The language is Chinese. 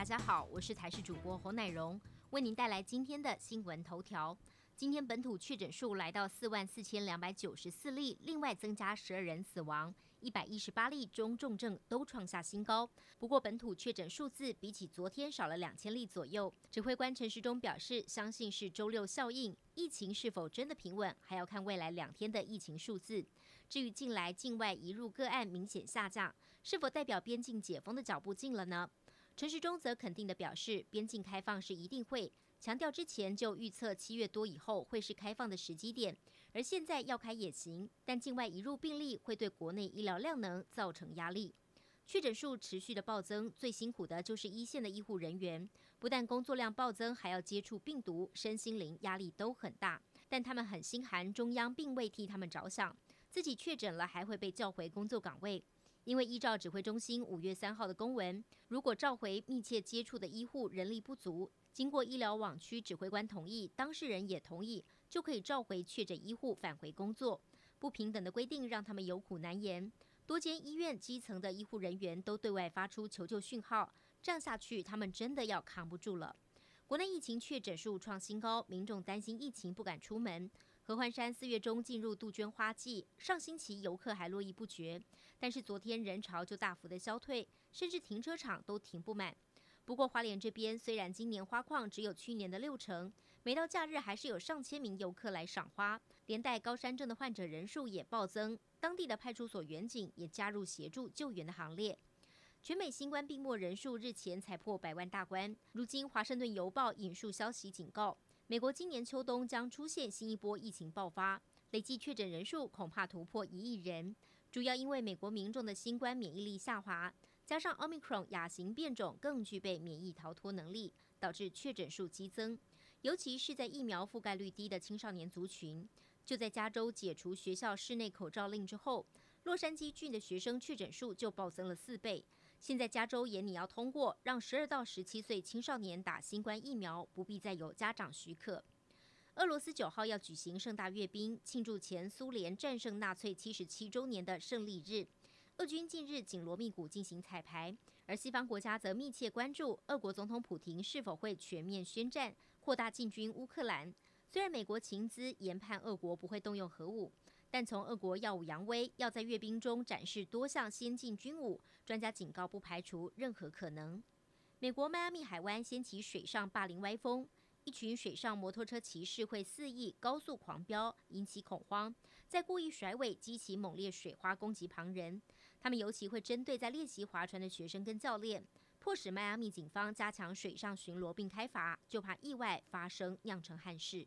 大家好，我是台视主播侯乃荣，为您带来今天的新闻头条。今天本土确诊数来到四万四千两百九十四例，另外增加十二人死亡，一百一十八例中重症都创下新高。不过本土确诊数字比起昨天少了两千例左右。指挥官陈时中表示，相信是周六效应，疫情是否真的平稳，还要看未来两天的疫情数字。至于近来境外移入个案明显下降，是否代表边境解封的脚步近了呢？陈时中则肯定地表示，边境开放是一定会。强调之前就预测七月多以后会是开放的时机点，而现在要开也行，但境外移入病例会对国内医疗量能造成压力。确诊数持续的暴增，最辛苦的就是一线的医护人员，不但工作量暴增，还要接触病毒，身心灵压力都很大。但他们很心寒，中央并未替他们着想，自己确诊了还会被叫回工作岗位。因为依照指挥中心五月三号的公文，如果召回密切接触的医护人力不足，经过医疗网区指挥官同意，当事人也同意，就可以召回确诊医护返回工作。不平等的规定让他们有苦难言，多间医院基层的医护人员都对外发出求救讯号，这样下去他们真的要扛不住了。国内疫情确诊数创新高，民众担心疫情不敢出门。合欢山四月中进入杜鹃花季，上星期游客还络绎不绝，但是昨天人潮就大幅的消退，甚至停车场都停不满。不过花莲这边虽然今年花况只有去年的六成，每到假日还是有上千名游客来赏花，连带高山症的患者人数也暴增，当地的派出所员警也加入协助救援的行列。全美新冠病末人数日前才破百万大关，如今华盛顿邮报引述消息警告。美国今年秋冬将出现新一波疫情爆发，累计确诊人数恐怕突破一亿人。主要因为美国民众的新冠免疫力下滑，加上奥密克戎亚型变种更具备免疫逃脱能力，导致确诊数激增。尤其是在疫苗覆盖率低的青少年族群。就在加州解除学校室内口罩令之后，洛杉矶郡的学生确诊数就暴增了四倍。现在加州也拟要通过，让十二到十七岁青少年打新冠疫苗，不必再有家长许可。俄罗斯九号要举行盛大阅兵，庆祝前苏联战胜纳粹七十七周年的胜利日。俄军近日紧锣密鼓进行彩排，而西方国家则密切关注俄国总统普廷是否会全面宣战，扩大进军乌克兰。虽然美国情资研判俄国不会动用核武。但从俄国耀武扬威，要在阅兵中展示多项先进军武，专家警告不排除任何可能。美国迈阿密海湾掀起水上霸凌歪风，一群水上摩托车骑士会肆意高速狂飙，引起恐慌，在故意甩尾，激起猛烈水花攻击旁人。他们尤其会针对在练习划船的学生跟教练，迫使迈阿密警方加强水上巡逻并开罚，就怕意外发生酿成憾事。